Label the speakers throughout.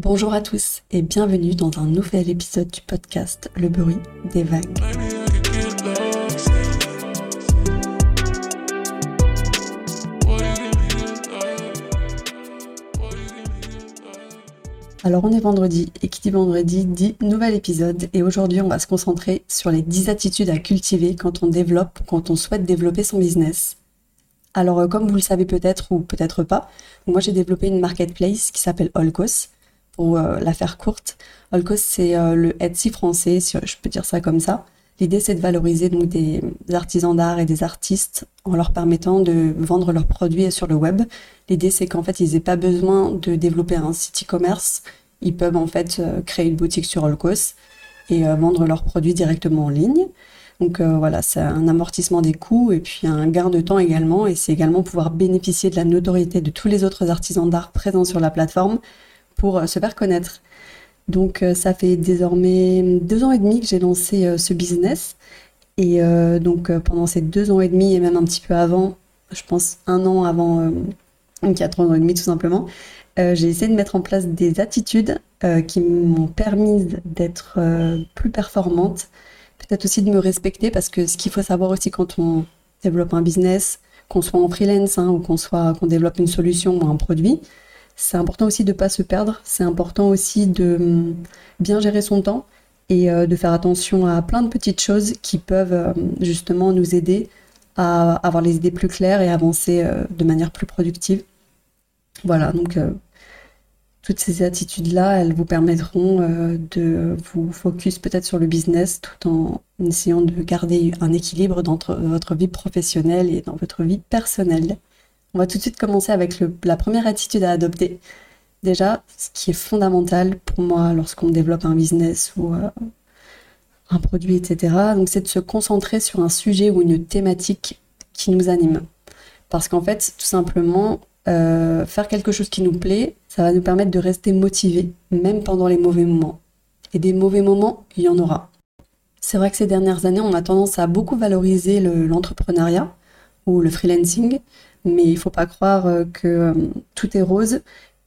Speaker 1: Bonjour à tous et bienvenue dans un nouvel épisode du podcast Le bruit des vagues. Alors on est vendredi et qui dit vendredi dit nouvel épisode et aujourd'hui on va se concentrer sur les 10 attitudes à cultiver quand on développe, quand on souhaite développer son business. Alors euh, comme vous le savez peut-être ou peut-être pas, moi j'ai développé une marketplace qui s'appelle Olcos pour euh, la faire courte. Olcos, c'est euh, le Etsy français, si je peux dire ça comme ça. L'idée, c'est de valoriser donc des artisans d'art et des artistes en leur permettant de vendre leurs produits sur le web. L'idée, c'est qu'en fait, ils n'aient pas besoin de développer un site e-commerce. Ils peuvent en fait euh, créer une boutique sur Olcos et vendre leurs produits directement en ligne. Donc voilà, c'est un amortissement des coûts et puis un gain de temps également. Et c'est également pouvoir bénéficier de la notoriété de tous les autres artisans d'art présents sur la plateforme pour euh, se faire connaître. Donc euh, ça fait désormais deux ans et demi que j'ai lancé euh, ce business. Et donc pendant ces deux ans et demi et même un petit peu avant, je pense un an avant, quatre ans et demi tout simplement, j'ai essayé de mettre en place des attitudes qui m'ont permis d'être plus performante, peut-être aussi de me respecter parce que ce qu'il faut savoir aussi quand on développe un business, qu'on soit en freelance hein, ou qu'on soit qu'on développe une solution ou un produit, c'est important aussi de ne pas se perdre. C'est important aussi de hum, bien gérer son temps et euh, de faire attention à plein de petites choses qui peuvent euh, justement nous aider à avoir les idées plus claires et avancer euh, de manière plus productive. Voilà, donc toutes ces attitudes-là, elles vous permettront de vous focus peut-être sur le business tout en essayant de garder un équilibre dans votre vie professionnelle et dans votre vie personnelle. On va tout de suite commencer avec la première attitude à adopter. Déjà, ce qui est fondamental pour moi lorsqu'on développe un business ou euh, un produit, etc., donc c'est de se concentrer sur un sujet ou une thématique qui nous anime. Parce qu'en fait, tout simplement, euh, faire quelque chose qui nous plaît, ça va nous permettre de rester motivés, même pendant les mauvais moments. Et des mauvais moments, il y en aura. C'est vrai que ces dernières années, on a tendance à beaucoup valoriser l'entrepreneuriat ou le freelancing, mais il faut pas croire euh, que euh, tout est rose.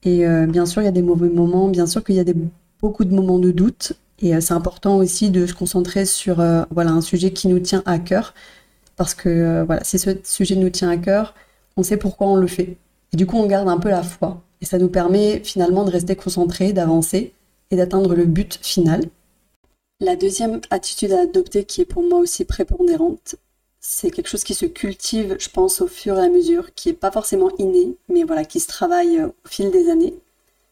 Speaker 1: Et euh, bien sûr, il y a des mauvais moments, bien sûr qu'il y a beaucoup de moments de doute. Et c'est important aussi de se concentrer sur voilà, un sujet qui nous tient à cœur. Parce que voilà, si ce sujet nous tient à cœur, on sait pourquoi on le fait. Et du coup, on garde un peu la foi. Et ça nous permet finalement de rester concentré, d'avancer et d'atteindre le but final. La deuxième attitude à adopter qui est pour moi aussi prépondérante, c'est quelque chose qui se cultive, je pense, au fur et à mesure, qui n'est pas forcément inné, mais voilà, qui se travaille euh, au fil des années,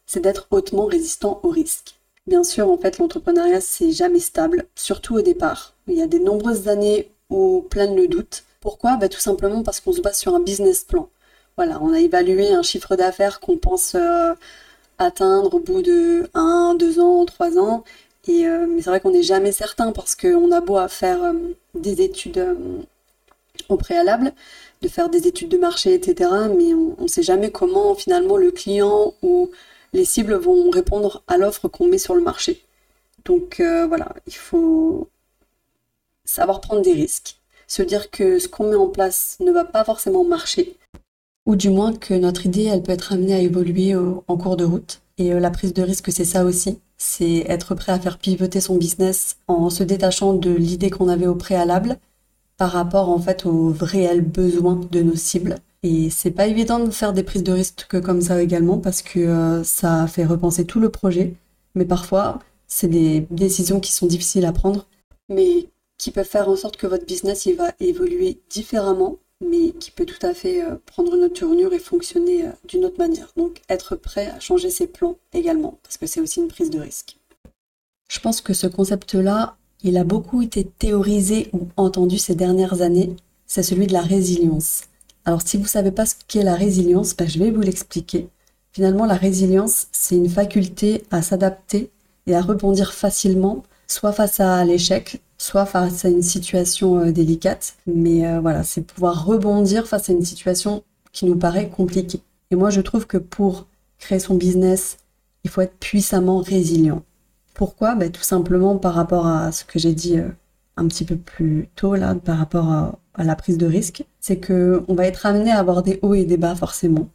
Speaker 1: c'est d'être hautement résistant au risque. Bien sûr, en fait, l'entrepreneuriat, c'est jamais stable, surtout au départ. Il y a des nombreuses années où plein le doute. Pourquoi? Bah, Tout simplement parce qu'on se base sur un business plan. Voilà, on a évalué un chiffre d'affaires qu'on pense euh, atteindre au bout de 1, 2 ans, 3 ans. Et, euh, mais c'est vrai qu'on n'est jamais certain parce qu'on a beau faire des études au préalable, de faire des études de marché, etc. Mais on ne sait jamais comment finalement le client ou les cibles vont répondre à l'offre qu'on met sur le marché. Donc euh, voilà, il faut savoir prendre des risques, se dire que ce qu'on met en place ne va pas forcément marcher, ou du moins que notre idée, elle peut être amenée à évoluer en cours de route. Et euh, la prise de risque, c'est ça aussi, c'est être prêt à faire pivoter son business en se détachant de l'idée qu'on avait au préalable par rapport en fait aux réels besoins de nos cibles. Et c'est pas évident de faire des prises de risque comme ça également parce que euh, ça fait repenser tout le projet. Mais parfois, c'est des décisions qui sont difficiles à prendre, mais qui peuvent faire en sorte que votre business il va évoluer différemment, mais qui peut tout à fait euh, prendre une autre tournure et fonctionner euh, d'une autre manière. Donc être prêt à changer ses plans également, parce que c'est aussi une prise de risque. Je pense que ce concept-là, il a beaucoup été théorisé ou entendu ces dernières années, c'est celui de la résilience. Alors si vous ne savez pas ce qu'est la résilience, ben, je vais vous l'expliquer. Finalement, la résilience, c'est une faculté à s'adapter et à rebondir facilement, soit face à l'échec, soit face à une situation euh, délicate. Mais euh, voilà, c'est pouvoir rebondir face à une situation qui nous paraît compliquée. Et moi, je trouve que pour créer son business, il faut être puissamment résilient. Pourquoi? Ben, Tout simplement par rapport à ce que j'ai dit euh, un petit peu plus tôt, là, par rapport à, la prise de risque. C'est qu'on va être amené à avoir des hauts et des bas forcément.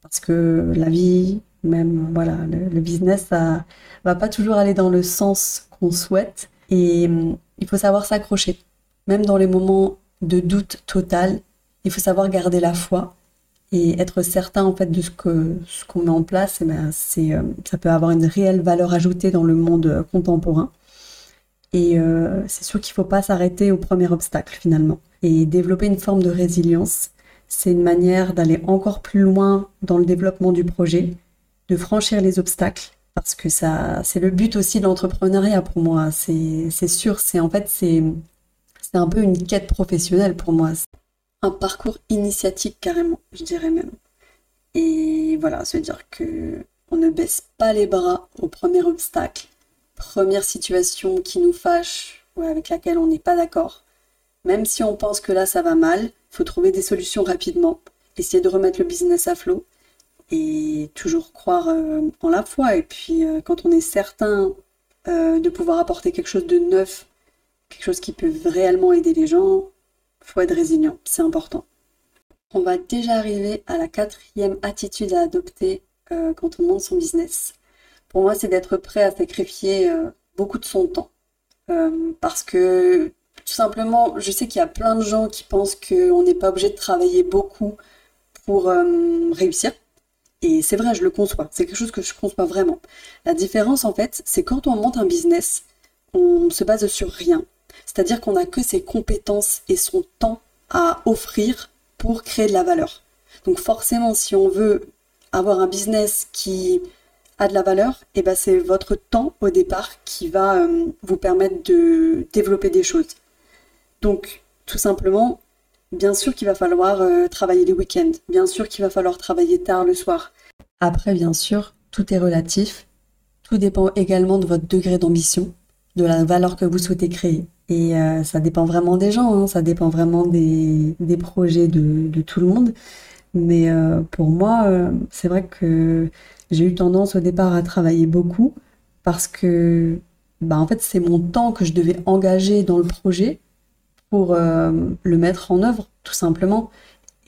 Speaker 1: Parce que la vie, Même, voilà, le, business, ça va pas toujours aller dans le sens qu'on souhaite. Et hum, il faut savoir s'accrocher. Même dans les moments de doute total, il faut savoir garder la foi et être certain en fait de ce que ce qu'on met en place. Et ben, c'est, euh, ça peut avoir une réelle valeur ajoutée dans le monde contemporain. Et euh, c'est sûr qu'il ne faut pas s'arrêter au premier obstacle finalement. Et développer une forme de résilience, c'est une manière d'aller encore plus loin dans le développement du projet, de franchir les obstacles, parce que ça, c'est le but aussi de l'entrepreneuriat pour moi. C'est, c'est sûr, c'est en fait c'est, c'est un peu une quête professionnelle pour moi, un parcours initiatique carrément, je dirais même. Et voilà, se dire que on ne baisse pas les bras au premier obstacle première situation qui nous fâche ou avec laquelle on n'est pas d'accord, même si on pense que là ça va mal, faut trouver des solutions rapidement, essayer de remettre le business à flot et toujours croire euh, en la foi. Et puis euh, quand on est certain euh, de pouvoir apporter quelque chose de neuf, quelque chose qui peut réellement aider les gens, faut être résilient, c'est important. On va déjà arriver à la quatrième attitude à adopter quand on monte son business pour moi, c'est d'être prêt à sacrifier euh, beaucoup de son temps. Euh, parce que tout simplement, je sais qu'il y a plein de gens qui pensent qu'on n'est pas obligé de travailler beaucoup pour euh, réussir. Et c'est vrai, je le conçois. C'est quelque chose que je conçois vraiment. La différence, en fait, c'est quand on monte un business, on se base sur rien. C'est-à-dire qu'on n'a que ses compétences et son temps à offrir pour créer de la valeur. Donc forcément, si on veut avoir un business qui a de la valeur, et eh ben c'est votre temps au départ qui va euh, vous permettre de développer des choses. Donc, tout simplement, bien sûr qu'il va falloir euh, travailler les week-ends, bien sûr qu'il va falloir travailler tard le soir. Après, bien sûr, tout est relatif. Tout dépend également de votre degré d'ambition, de la valeur que vous souhaitez créer. Et euh, ça dépend vraiment des gens, hein. ça dépend vraiment des, projets de, tout le monde. Mais pour moi, c'est vrai que j'ai eu tendance au départ à travailler beaucoup parce que bah, en fait c'est mon temps que je devais engager dans le projet pour euh, le mettre en œuvre tout simplement.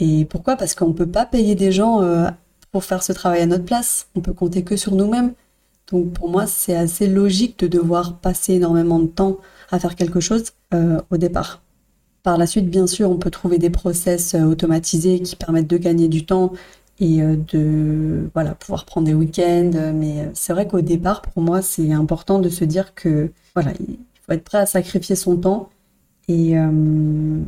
Speaker 1: Et pourquoi? Parce qu'on ne peut pas payer des gens euh, pour faire ce travail à notre place. On peut compter que sur nous-mêmes. Donc pour moi c'est assez logique de devoir passer énormément de temps à faire quelque chose euh, au départ. Par la suite, bien sûr, on peut trouver des process automatisés qui permettent de gagner du temps et euh, de voilà pouvoir prendre des week-ends. Mais euh, c'est vrai qu'au départ, pour moi, c'est important de se dire que voilà, il faut être prêt à sacrifier son temps. Et euh,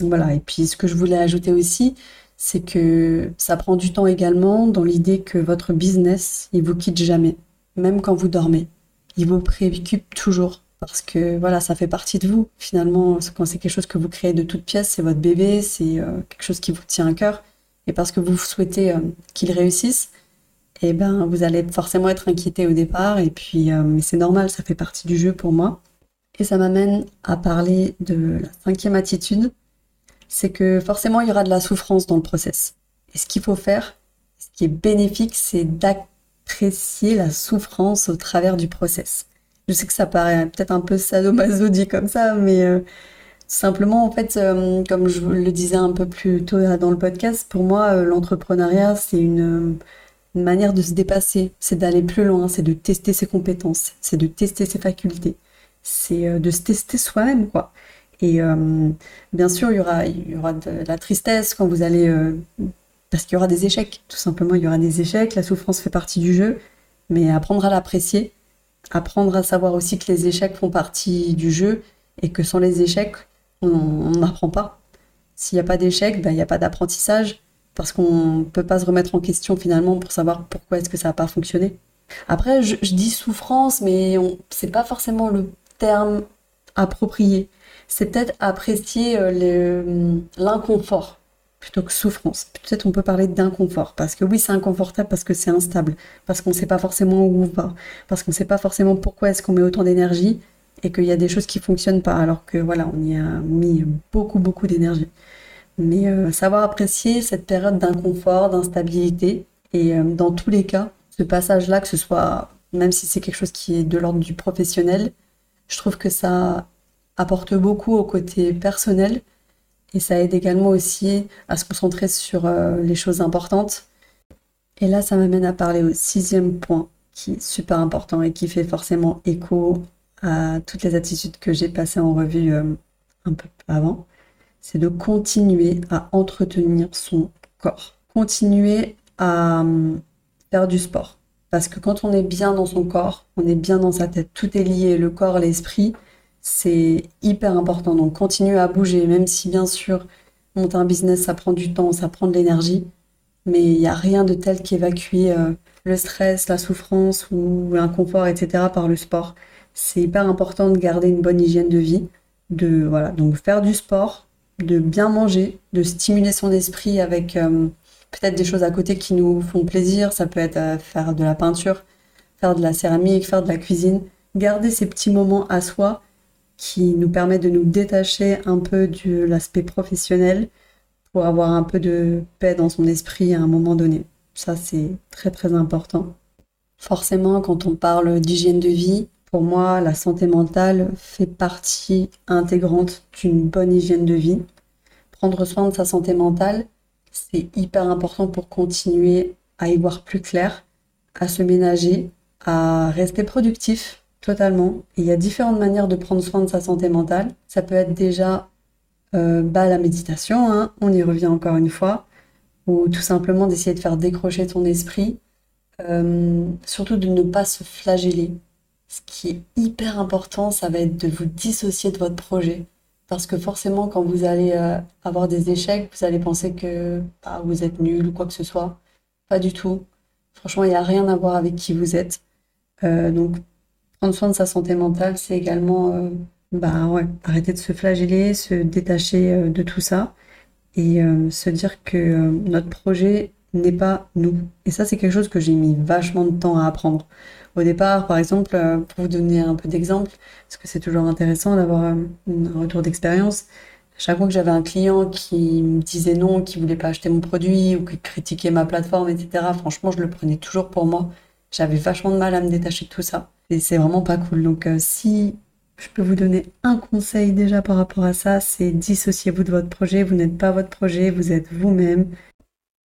Speaker 1: voilà. Et puis, ce que je voulais ajouter aussi, c'est que ça prend du temps également dans l'idée que votre business, il vous quitte jamais, même quand vous dormez. Il vous préoccupe toujours parce que voilà, ça fait partie de vous. Finalement, quand c'est quelque chose que vous créez de toute pièce, c'est votre bébé, c'est quelque chose qui vous tient à cœur et parce que vous souhaitez euh, qu'il réussisse, eh ben, vous allez forcément être inquiété au départ. Et puis, euh, mais c'est normal, ça fait partie du jeu pour moi. Et ça m'amène à parler de la cinquième attitude, c'est que forcément, il y aura de la souffrance dans le process. Et ce qu'il faut faire, ce qui est bénéfique, c'est d'apprécier la souffrance au travers du process. Je sais que ça paraît peut-être un peu sadomaso dit comme ça, mais euh, Simplement, en fait, euh, comme je le disais un peu plus tôt dans le podcast, pour moi, euh, l'entrepreneuriat, c'est une, manière de se dépasser, c'est d'aller plus loin, c'est de tester ses compétences, c'est de tester ses facultés, c'est euh, de se tester soi-même, quoi. Et bien sûr, il y aura, il y aura de la tristesse quand vous allez... parce qu'il y aura des échecs, tout simplement, il y aura des échecs, la souffrance fait partie du jeu, mais apprendre à l'apprécier, apprendre à savoir aussi que les échecs font partie du jeu et que sans les échecs, on n'apprend pas. S'il n'y a pas d'échec, ben, il n'y a pas d'apprentissage, parce qu'on ne peut pas se remettre en question finalement pour savoir pourquoi est-ce que ça n'a pas fonctionné. Après, je, dis souffrance, mais ce n'est pas forcément le terme approprié. C'est peut-être apprécier euh, l'inconfort plutôt que souffrance. Peut-être on peut parler d'inconfort, parce que oui, c'est inconfortable parce que c'est instable, parce qu'on ne sait pas forcément où on va, parce qu'on ne sait pas forcément pourquoi est-ce qu'on met autant d'énergie, et qu'il y a des choses qui fonctionnent pas alors que voilà, on y a mis beaucoup beaucoup d'énergie. Mais euh, savoir apprécier cette période d'inconfort, d'instabilité et euh, dans tous les cas, ce passage-là, que ce soit même si c'est quelque chose qui est de l'ordre du professionnel, je trouve que ça apporte beaucoup au côté personnel et ça aide également aussi à se concentrer sur euh, les choses importantes. Et là, ça m'amène à parler au sixième point qui est super important et qui fait forcément écho à toutes les attitudes que j'ai passées en revue euh, un peu avant. C'est de continuer à entretenir son corps. Continuer à euh, faire du sport. Parce que quand on est bien dans son corps, on est bien dans sa tête. Tout est lié, le corps, l'esprit. C'est hyper important. Donc continuer à bouger, même si bien sûr, monter un business, ça prend du temps, ça prend de l'énergie mais il n'y a rien de tel qu'évacuer euh, le stress, la souffrance ou l'inconfort, etc. par le sport. C'est hyper important de garder une bonne hygiène de vie, de voilà, donc faire du sport, de bien manger, de stimuler son esprit avec euh, peut-être des choses à côté qui nous font plaisir. Ça peut être euh, faire de la peinture, faire de la céramique, faire de la cuisine. Garder ces petits moments à soi qui nous permettent de nous détacher un peu de l'aspect professionnel pour avoir un peu de paix dans son esprit à un moment donné. Ça, c'est très très important. Forcément, quand on parle d'hygiène de vie, pour moi, la santé mentale fait partie intégrante d'une bonne hygiène de vie. Prendre soin de sa santé mentale, c'est hyper important pour continuer à y voir plus clair, à se ménager, à rester productif totalement. il y a différentes manières de prendre soin de sa santé mentale. Ça peut être déjà euh, bah, la méditation, hein, on y revient encore une fois, ou tout simplement d'essayer de faire décrocher ton esprit, euh, surtout de ne pas se flageller. Ce qui est hyper important, ça va être de vous dissocier de votre projet. Parce que forcément, quand vous allez euh, avoir des échecs, vous allez penser que bah, vous êtes nul ou quoi que ce soit. Pas du tout. Franchement, il n'y a rien à voir avec qui vous êtes. donc, prendre soin de sa santé mentale, c'est également bah ouais, arrêter de se flageller, se détacher euh, de tout ça et euh, se dire que euh, notre projet n'est pas nous. Et ça, c'est quelque chose que j'ai mis vachement de temps à apprendre. Au départ, par exemple, pour vous donner un peu d'exemple, parce que c'est toujours intéressant d'avoir un retour d'expérience, chaque fois que j'avais un client qui me disait non, qui voulait pas acheter mon produit ou qui critiquait ma plateforme, etc., franchement, je le prenais toujours pour moi. J'avais vachement de mal à me détacher de tout ça. Et c'est vraiment pas cool. Donc, si je peux vous donner un conseil déjà par rapport à ça, c'est dissociez-vous de votre projet, vous n'êtes pas votre projet, vous êtes vous-même.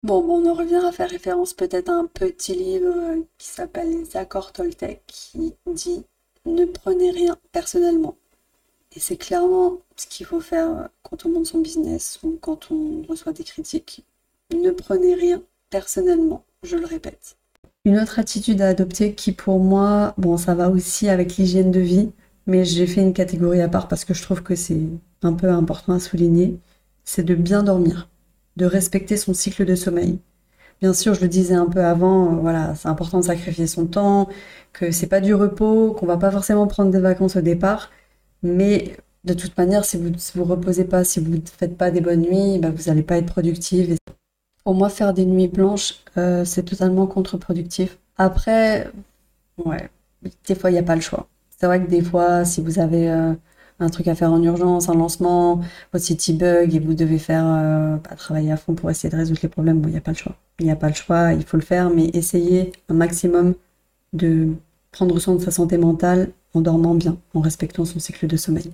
Speaker 1: Bon, bon, on en revient à faire référence peut-être à un petit livre qui s'appelle Les accords Toltec qui dit ne prenez rien personnellement. Et c'est clairement ce qu'il faut faire quand on monte son business ou quand on reçoit des critiques. Ne prenez rien personnellement, je le répète. Une autre attitude à adopter qui pour moi, bon, ça va aussi avec l'hygiène de vie, mais j'ai fait une catégorie à part parce que je trouve que c'est un peu important à souligner, c'est de bien dormir, de respecter son cycle de sommeil. Bien sûr, je le disais un peu avant, euh, voilà, c'est important de sacrifier son temps, que c'est pas du repos, qu'on va pas forcément prendre des vacances au départ, mais de toute manière, si vous ne vous reposez pas, si vous ne faites pas des bonnes nuits, bah, vous n'allez pas être productive. Pour moi, faire des nuits blanches, euh, c'est totalement contre-productif. Après, ouais, des fois, il n'y a pas le choix. C'est vrai que des fois, si vous avez euh, un truc à faire en urgence, un lancement, votre site bug et vous devez faire euh, travailler à fond pour essayer de résoudre les problèmes, bon, il n'y a pas le choix. Il n'y a pas le choix, il faut le faire, mais essayez un maximum de prendre soin de sa santé mentale en dormant bien, en respectant son cycle de sommeil.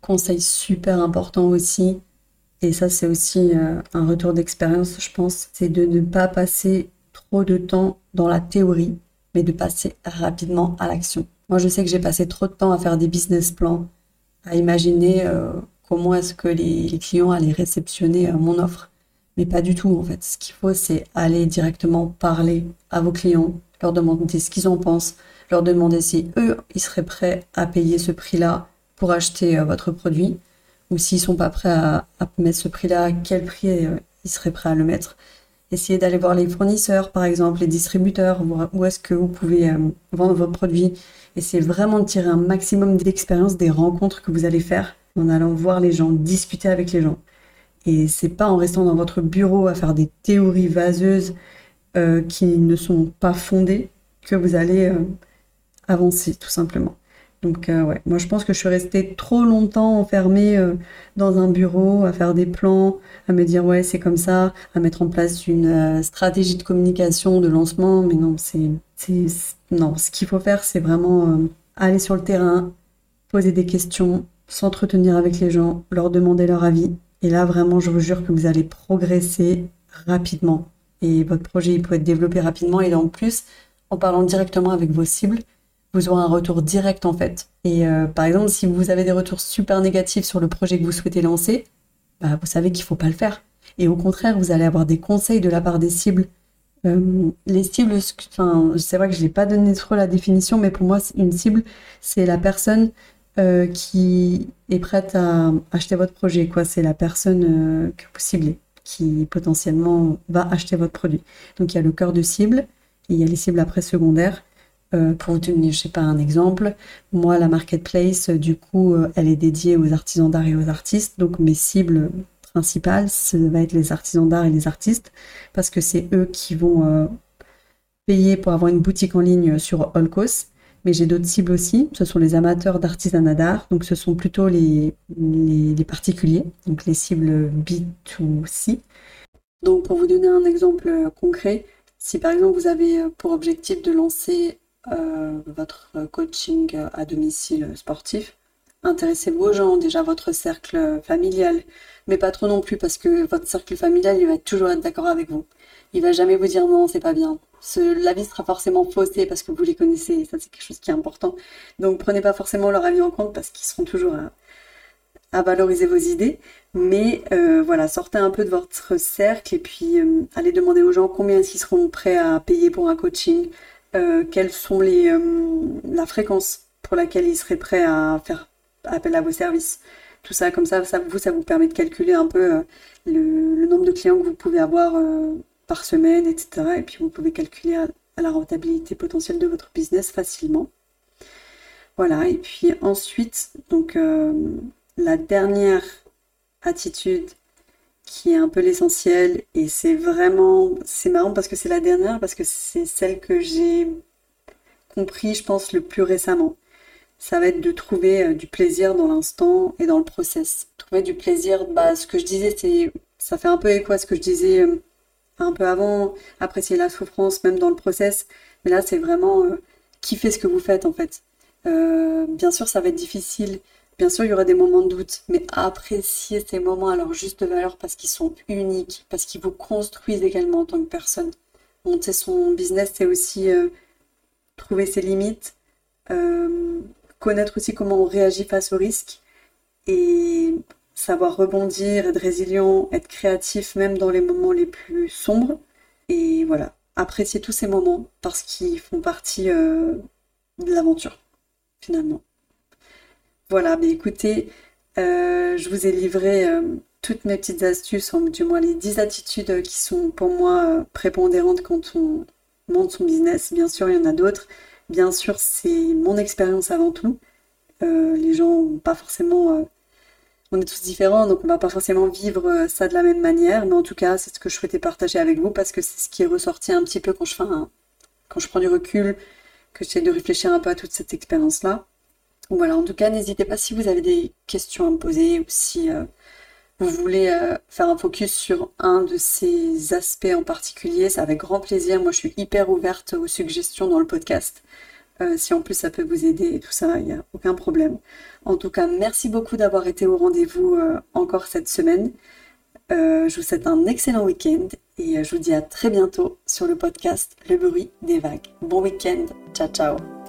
Speaker 1: Conseil super important aussi, et ça c'est aussi euh, un retour d'expérience, je pense, c'est de ne pas passer trop de temps dans la théorie, mais de passer rapidement à l'action. Moi, je sais que j'ai passé trop de temps à faire des business plans, à imaginer euh, comment est-ce que les, clients allaient réceptionner euh, mon offre. Mais pas du tout, en fait. Ce qu'il faut, c'est aller directement parler à vos clients, leur demander ce qu'ils en pensent, leur demander si eux, ils seraient prêts à payer ce prix-là pour acheter votre produit, ou s'ils sont pas prêts à, à mettre ce prix-là, quel prix ils seraient prêts à le mettre? Essayez d'aller voir les fournisseurs, par exemple, les distributeurs, où est-ce que vous pouvez vendre vos produits Essayez vraiment de tirer un maximum d'expérience des rencontres que vous allez faire en allant voir les gens, discuter avec les gens. Et c'est pas en restant dans votre bureau à faire des théories vaseuses euh, qui ne sont pas fondées que vous allez euh, avancer, tout simplement. Donc euh, ouais, moi je pense que je suis restée trop longtemps enfermée dans un bureau à faire des plans, à me dire ouais c'est comme ça, à mettre en place une stratégie de communication, de lancement, mais non c'est non, ce qu'il faut faire, c'est vraiment euh, aller sur le terrain, poser des questions, s'entretenir avec les gens, leur demander leur avis. Et là, vraiment, je vous jure que vous allez progresser rapidement. et votre projet il peut être développé rapidement. Et en plus, en parlant directement avec vos cibles, vous aurez un retour direct en fait. Et euh, par exemple, si vous avez des retours super négatifs sur le projet que vous souhaitez lancer, bah, vous savez qu'il ne faut pas le faire. Et au contraire, vous allez avoir des conseils de la part des cibles. Euh, les cibles, enfin, c'est vrai que je n'ai pas donné trop la définition, mais pour moi, une cible, c'est la personne euh, qui est prête à acheter votre projet. Quoi, c'est la personne que vous ciblez, qui potentiellement va acheter votre produit. Donc il y a le cœur de cible, il y a les cibles après secondaires. Euh, pour vous donner, je sais pas, un exemple, moi, la marketplace, euh, du coup, euh, elle est dédiée aux artisans d'art et aux artistes. Donc, mes cibles principales, ça va être les artisans d'art et les artistes, parce que c'est eux qui vont payer pour avoir une boutique en ligne sur Olcos. Mais j'ai d'autres cibles aussi. Ce sont les amateurs d'artisanat d'art. Donc, ce sont plutôt les, particuliers, donc les cibles B2C. Donc, pour vous donner un exemple concret, si par exemple vous avez pour objectif de lancer votre coaching à domicile sportif. Intéressez-vous aux gens, déjà votre cercle familial, mais pas trop non plus parce que votre cercle familial, il va toujours être d'accord avec vous. Il va jamais vous dire non, c'est pas bien. Ce, la vie sera forcément faussée parce que vous les connaissez, ça c'est quelque chose qui est important. Donc prenez pas forcément leur avis en compte parce qu'ils seront toujours à, valoriser vos idées. Mais euh, voilà, sortez un peu de votre cercle et puis euh, allez demander aux gens combien ils seront prêts à payer pour un coaching, euh, quelles sont les, euh, la fréquence pour laquelle il serait prêt à faire appel à vos services? Tout ça, comme ça, ça vous, ça vous permet de calculer un peu euh, le, nombre de clients que vous pouvez avoir par semaine, etc. Et puis vous pouvez calculer la rentabilité potentielle de votre business facilement. Voilà, et puis ensuite, donc la dernière attitude qui est un peu l'essentiel. Et c'est vraiment c'est marrant parce que c'est la dernière parce que c'est celle que j'ai compris je pense le plus récemment. Ça va être de trouver euh, du plaisir dans l'instant et dans le process. Trouver du plaisir bah ce que je disais c'est ça fait un peu écho à ce que je disais euh, un peu avant apprécier la souffrance même dans le process. Mais là c'est vraiment euh, kiffer ce que vous faites en fait. Bien sûr ça va être difficile Bien sûr, il y aura des moments de doute, mais apprécier ces moments à leur juste valeur parce qu'ils sont uniques, parce qu'ils vous construisent également en tant que personne. Monter son business, c'est aussi euh, trouver ses limites, euh, connaître aussi comment on réagit face au risque et savoir rebondir, être résilient, être créatif même dans les moments les plus sombres. Et voilà, apprécier tous ces moments parce qu'ils font partie euh, de l'aventure, finalement. Voilà, mais écoutez, euh, je vous ai livré euh, toutes mes petites astuces, du moins les 10 attitudes qui sont pour moi euh, prépondérantes quand on monte son business. Bien sûr, il y en a d'autres. Bien sûr, c'est mon expérience avant tout. les gens pas forcément... on est tous différents, donc on va pas forcément vivre ça de la même manière, mais en tout cas, c'est ce que je souhaitais partager avec vous parce que c'est ce qui est ressorti un petit peu quand je quand je prends du recul, que j'essaie de réfléchir un peu à toute cette expérience-là. Voilà, en tout cas, n'hésitez pas si vous avez des questions à me poser ou si euh, vous voulez euh, faire un focus sur un de ces aspects en particulier, c'est avec grand plaisir. Moi, je suis hyper ouverte aux suggestions dans le podcast. Euh, si en plus ça peut vous aider et tout ça, il n'y a aucun problème. En tout cas, merci beaucoup d'avoir été au rendez-vous encore cette semaine. je vous souhaite un excellent week-end et je vous dis à très bientôt sur le podcast Le bruit des vagues. Bon week-end, ciao ciao